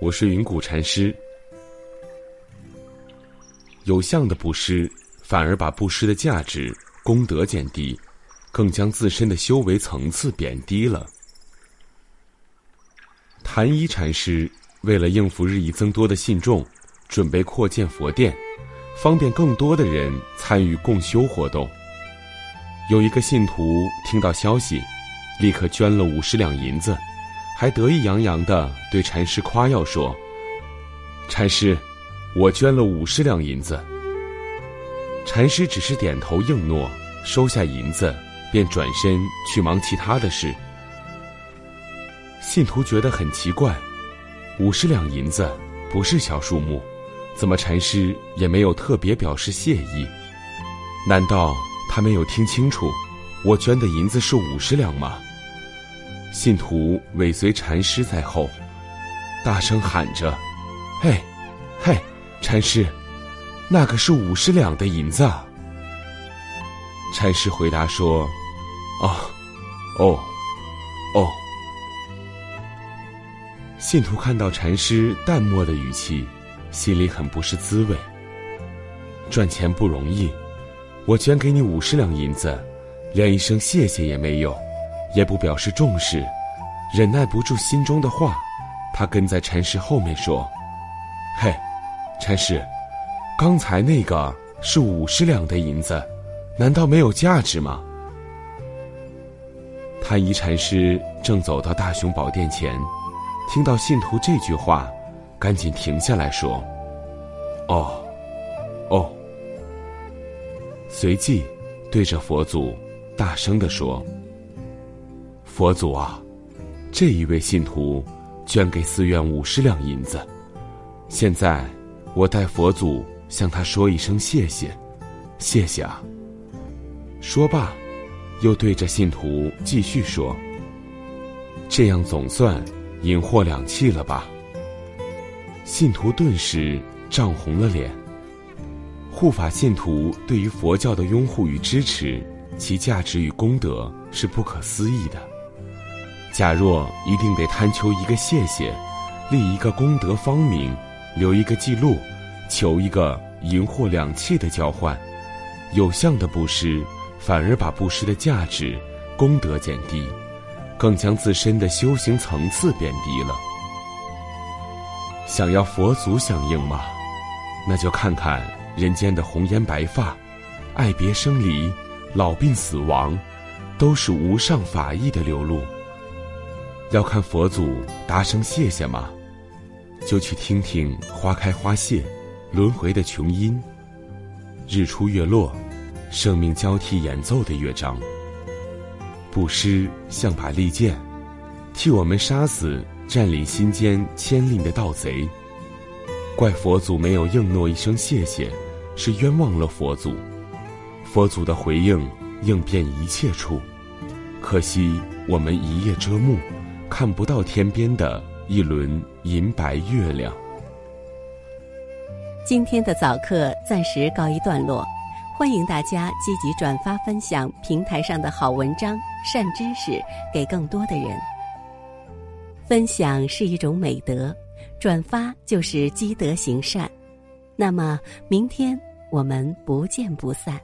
我是云谷禅师。有相的布施，反而把布施的价值、功德减低，更将自身的修为层次贬低了。谭一禅师为了应付日益增多的信众，准备扩建佛殿，方便更多的人参与共修活动。有一个信徒听到消息，立刻捐了五十两银子。还得意洋洋的对禅师夸耀说：“禅师，我捐了五十两银子。”禅师只是点头应诺，收下银子，便转身去忙其他的事。信徒觉得很奇怪，五十两银子不是小数目，怎么禅师也没有特别表示谢意？难道他没有听清楚，我捐的银子是五十两吗？信徒尾随禅师在后，大声喊着：“嘿，嘿，禅师，那可是五十两的银子。”禅师回答说：“哦，哦，哦。”信徒看到禅师淡漠的语气，心里很不是滋味。赚钱不容易，我捐给你五十两银子，连一声谢谢也没有。也不表示重视，忍耐不住心中的话，他跟在禅师后面说：“嘿，禅师，刚才那个是五十两的银子，难道没有价值吗？”太一禅师正走到大雄宝殿前，听到信徒这句话，赶紧停下来说：“哦，哦。”随即对着佛祖大声地说。佛祖啊，这一位信徒捐给寺院五十两银子，现在我代佛祖向他说一声谢谢，谢谢啊。说罢，又对着信徒继续说：“这样总算引获两气了吧？”信徒顿时涨红了脸。护法信徒对于佛教的拥护与支持，其价值与功德是不可思议的。假若一定得贪求一个谢谢，立一个功德方名，留一个记录，求一个银货两讫的交换，有相的布施，反而把布施的价值、功德减低，更将自身的修行层次贬低了。想要佛祖响应吗？那就看看人间的红颜白发，爱别生离，老病死亡，都是无上法义的流露。要看佛祖答声谢谢吗？就去听听花开花谢、轮回的琼音，日出月落、生命交替演奏的乐章。布施像把利剑，替我们杀死占领心间千令的盗贼。怪佛祖没有应诺一声谢谢，是冤枉了佛祖。佛祖的回应应遍一切处，可惜我们一叶遮目。看不到天边的一轮银白月亮。今天的早课暂时告一段落，欢迎大家积极转发分享平台上的好文章、善知识给更多的人。分享是一种美德，转发就是积德行善。那么，明天我们不见不散。